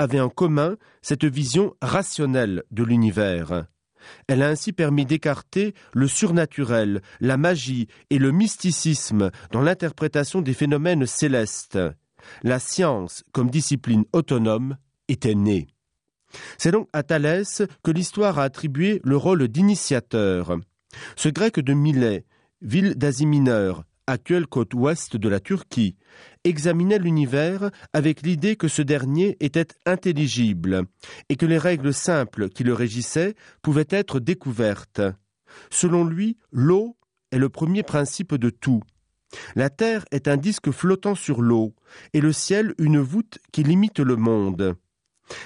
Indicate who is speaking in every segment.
Speaker 1: avait en commun cette vision rationnelle de l'univers. Elle a ainsi permis d'écarter le surnaturel, la magie et le mysticisme dans l'interprétation des phénomènes célestes. La science, comme discipline autonome, était née. C'est donc à Thalès que l'histoire a attribué le rôle d'initiateur. Ce grec de Milet, ville d'Asie mineure, actuelle côte ouest de la Turquie, examinait l'univers avec l'idée que ce dernier était intelligible et que les règles simples qui le régissaient pouvaient être découvertes. Selon lui, l'eau est le premier principe de tout. La Terre est un disque flottant sur l'eau, et le ciel une voûte qui limite le monde.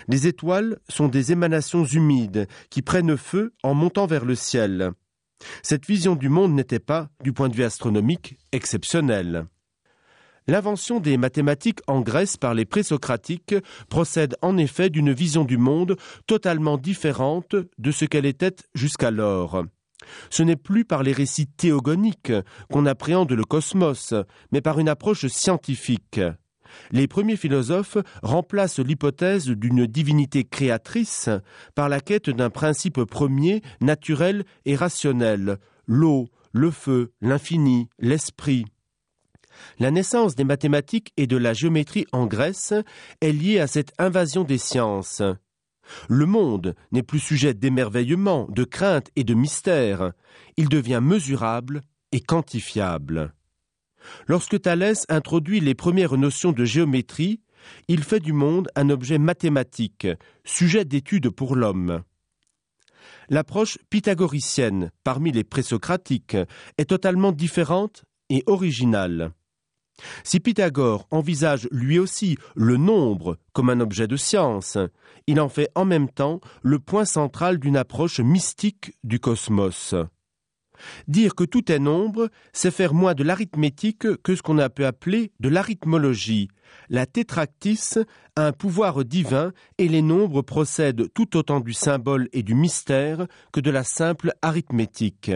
Speaker 1: Les étoiles sont des émanations humides qui prennent feu en montant vers le ciel. Cette vision du monde n'était pas, du point de vue astronomique, exceptionnelle. L'invention des mathématiques en Grèce par les présocratiques procède en effet d'une vision du monde totalement différente de ce qu'elle était jusqu'alors. Ce n'est plus par les récits théogoniques qu'on appréhende le cosmos, mais par une approche scientifique les premiers philosophes remplacent l'hypothèse d'une divinité créatrice par la quête d'un principe premier, naturel et rationnel, l'eau, le feu, l'infini, l'esprit. La naissance des mathématiques et de la géométrie en Grèce est liée à cette invasion des sciences. Le monde n'est plus sujet d'émerveillement, de crainte et de mystère, il devient mesurable et quantifiable. Lorsque Thalès introduit les premières notions de géométrie, il fait du monde un objet mathématique, sujet d'étude pour l'homme. L'approche pythagoricienne, parmi les présocratiques, est totalement différente et originale. Si Pythagore envisage lui aussi le nombre comme un objet de science, il en fait en même temps le point central d'une approche mystique du cosmos. Dire que tout est nombre, c'est faire moins de l'arithmétique que ce qu'on a pu appeler de l'arithmologie. La tétractis a un pouvoir divin et les nombres procèdent tout autant du symbole et du mystère que de la simple arithmétique.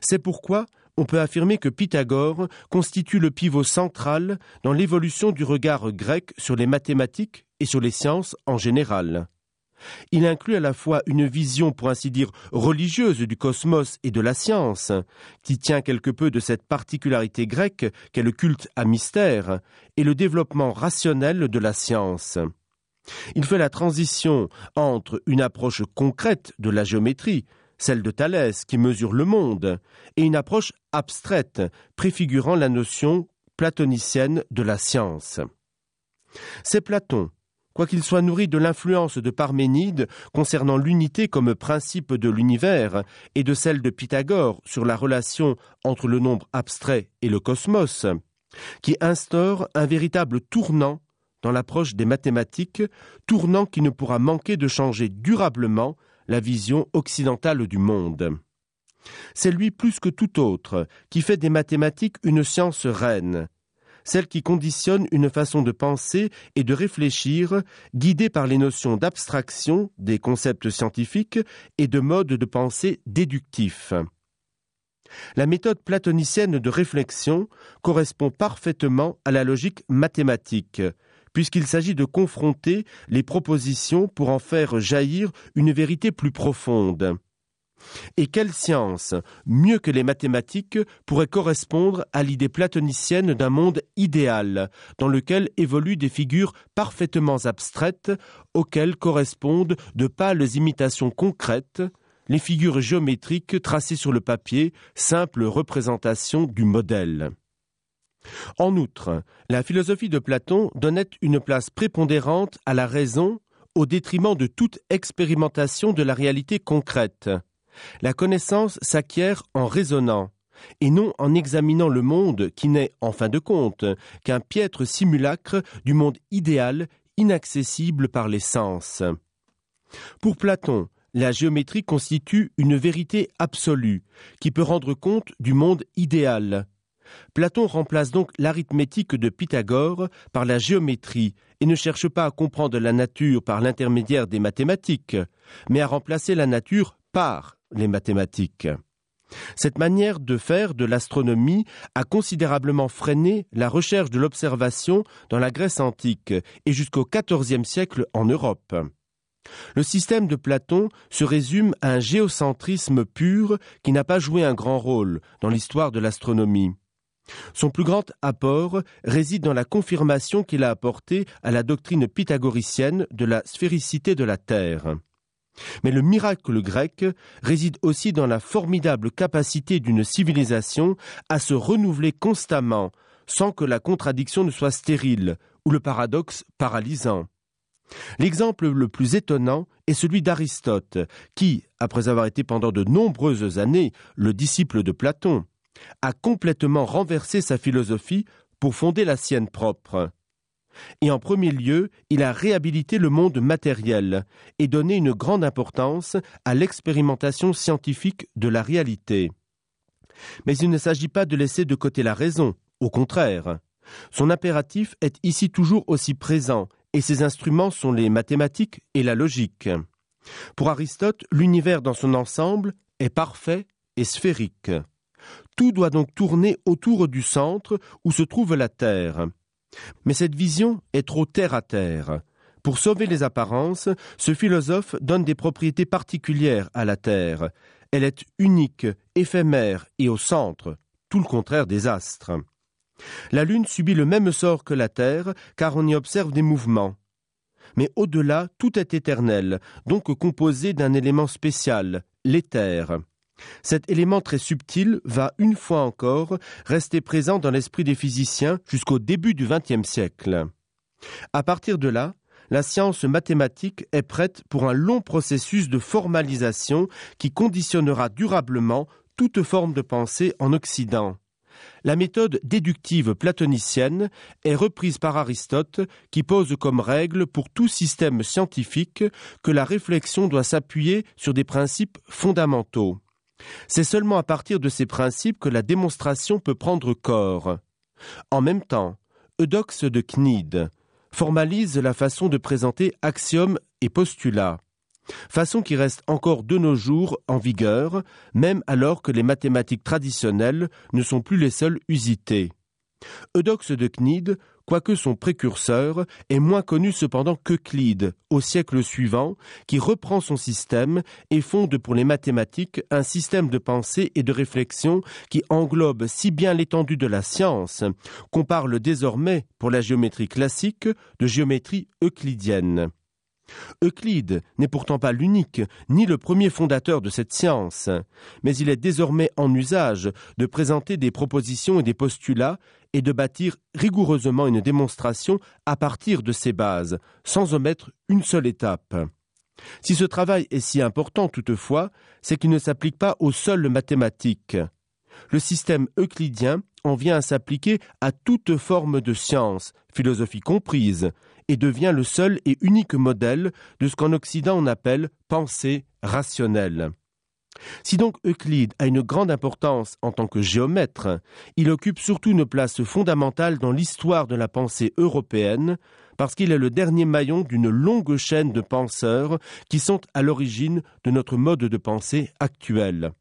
Speaker 1: C'est pourquoi on peut affirmer que Pythagore constitue le pivot central dans l'évolution du regard grec sur les mathématiques et sur les sciences en général. Il inclut à la fois une vision, pour ainsi dire, religieuse du cosmos et de la science, qui tient quelque peu de cette particularité grecque qu'est le culte à mystère, et le développement rationnel de la science. Il fait la transition entre une approche concrète de la géométrie, celle de Thalès qui mesure le monde, et une approche abstraite, préfigurant la notion platonicienne de la science. C'est Platon quoiqu'il soit nourri de l'influence de Parménide concernant l'unité comme principe de l'univers et de celle de Pythagore sur la relation entre le nombre abstrait et le cosmos, qui instaure un véritable tournant dans l'approche des mathématiques, tournant qui ne pourra manquer de changer durablement la vision occidentale du monde. C'est lui plus que tout autre qui fait des mathématiques une science reine, celle qui conditionne une façon de penser et de réfléchir guidée par les notions d'abstraction des concepts scientifiques et de modes de pensée déductifs. La méthode platonicienne de réflexion correspond parfaitement à la logique mathématique, puisqu'il s'agit de confronter les propositions pour en faire jaillir une vérité plus profonde. Et quelle science, mieux que les mathématiques, pourrait correspondre à l'idée platonicienne d'un monde idéal, dans lequel évoluent des figures parfaitement abstraites, auxquelles correspondent de pâles imitations concrètes, les figures géométriques tracées sur le papier, simple représentation du modèle. En outre, la philosophie de Platon donnait une place prépondérante à la raison au détriment de toute expérimentation de la réalité concrète. La connaissance s'acquiert en raisonnant, et non en examinant le monde qui n'est, en fin de compte, qu'un piètre simulacre du monde idéal inaccessible par les sens. Pour Platon, la géométrie constitue une vérité absolue, qui peut rendre compte du monde idéal. Platon remplace donc l'arithmétique de Pythagore par la géométrie et ne cherche pas à comprendre la nature par l'intermédiaire des mathématiques, mais à remplacer la nature par les mathématiques. Cette manière de faire de l'astronomie a considérablement freiné la recherche de l'observation dans la Grèce antique et jusqu'au XIVe siècle en Europe. Le système de Platon se résume à un géocentrisme pur qui n'a pas joué un grand rôle dans l'histoire de l'astronomie. Son plus grand apport réside dans la confirmation qu'il a apportée à la doctrine pythagoricienne de la sphéricité de la Terre. Mais le miracle grec réside aussi dans la formidable capacité d'une civilisation à se renouveler constamment sans que la contradiction ne soit stérile ou le paradoxe paralysant. L'exemple le plus étonnant est celui d'Aristote, qui, après avoir été pendant de nombreuses années le disciple de Platon, a complètement renversé sa philosophie pour fonder la sienne propre. Et en premier lieu, il a réhabilité le monde matériel et donné une grande importance à l'expérimentation scientifique de la réalité. Mais il ne s'agit pas de laisser de côté la raison, au contraire. Son impératif est ici toujours aussi présent, et ses instruments sont les mathématiques et la logique. Pour Aristote, l'univers dans son ensemble est parfait et sphérique. Tout doit donc tourner autour du centre où se trouve la Terre. Mais cette vision est trop terre à terre. Pour sauver les apparences, ce philosophe donne des propriétés particulières à la Terre. Elle est unique, éphémère et au centre, tout le contraire des astres. La Lune subit le même sort que la Terre, car on y observe des mouvements. Mais au-delà, tout est éternel, donc composé d'un élément spécial, l'éther. Cet élément très subtil va, une fois encore, rester présent dans l'esprit des physiciens jusqu'au début du XXe siècle. À partir de là, la science mathématique est prête pour un long processus de formalisation qui conditionnera durablement toute forme de pensée en Occident. La méthode déductive platonicienne est reprise par Aristote qui pose comme règle pour tout système scientifique que la réflexion doit s'appuyer sur des principes fondamentaux. C'est seulement à partir de ces principes que la démonstration peut prendre corps. En même temps, Eudoxe de Cnide formalise la façon de présenter axiomes et postulats, façon qui reste encore de nos jours en vigueur, même alors que les mathématiques traditionnelles ne sont plus les seules usitées. Eudoxe de Cnide quoique son précurseur est moins connu cependant qu'Euclide, au siècle suivant, qui reprend son système et fonde pour les mathématiques un système de pensée et de réflexion qui englobe si bien l'étendue de la science qu'on parle désormais, pour la géométrie classique, de géométrie euclidienne. Euclide n'est pourtant pas l'unique, ni le premier fondateur de cette science, mais il est désormais en usage de présenter des propositions et des postulats et de bâtir rigoureusement une démonstration à partir de ces bases, sans omettre une seule étape. Si ce travail est si important toutefois, c'est qu'il ne s'applique pas aux seules mathématiques. Le système euclidien en vient à s'appliquer à toute forme de science, philosophie comprise, et devient le seul et unique modèle de ce qu'en Occident on appelle pensée rationnelle. Si donc Euclide a une grande importance en tant que géomètre, il occupe surtout une place fondamentale dans l'histoire de la pensée européenne, parce qu'il est le dernier maillon d'une longue chaîne de penseurs qui sont à l'origine de notre mode de pensée actuel.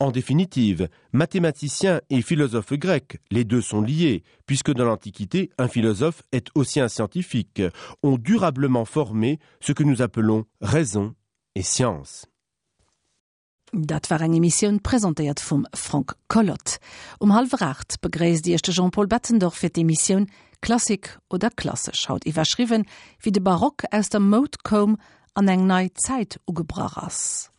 Speaker 1: En définitive, mathématicien et philosophe grec, les deux sont liés, puisque dans l'Antiquité, un philosophe est aussi un scientifique, ont durablement formé ce que nous appelons raison et science.
Speaker 2: Dat war eng Missionioun präsentiert vum Frank Collot. Um halfracht begréis Dichte Jean-Paul Bettendorf fir die Missionioun Klassik oder Klasse schaut iwwerschriwen, wie de Barock aus der Mod kom an eng neii Zäit ugebrach ass.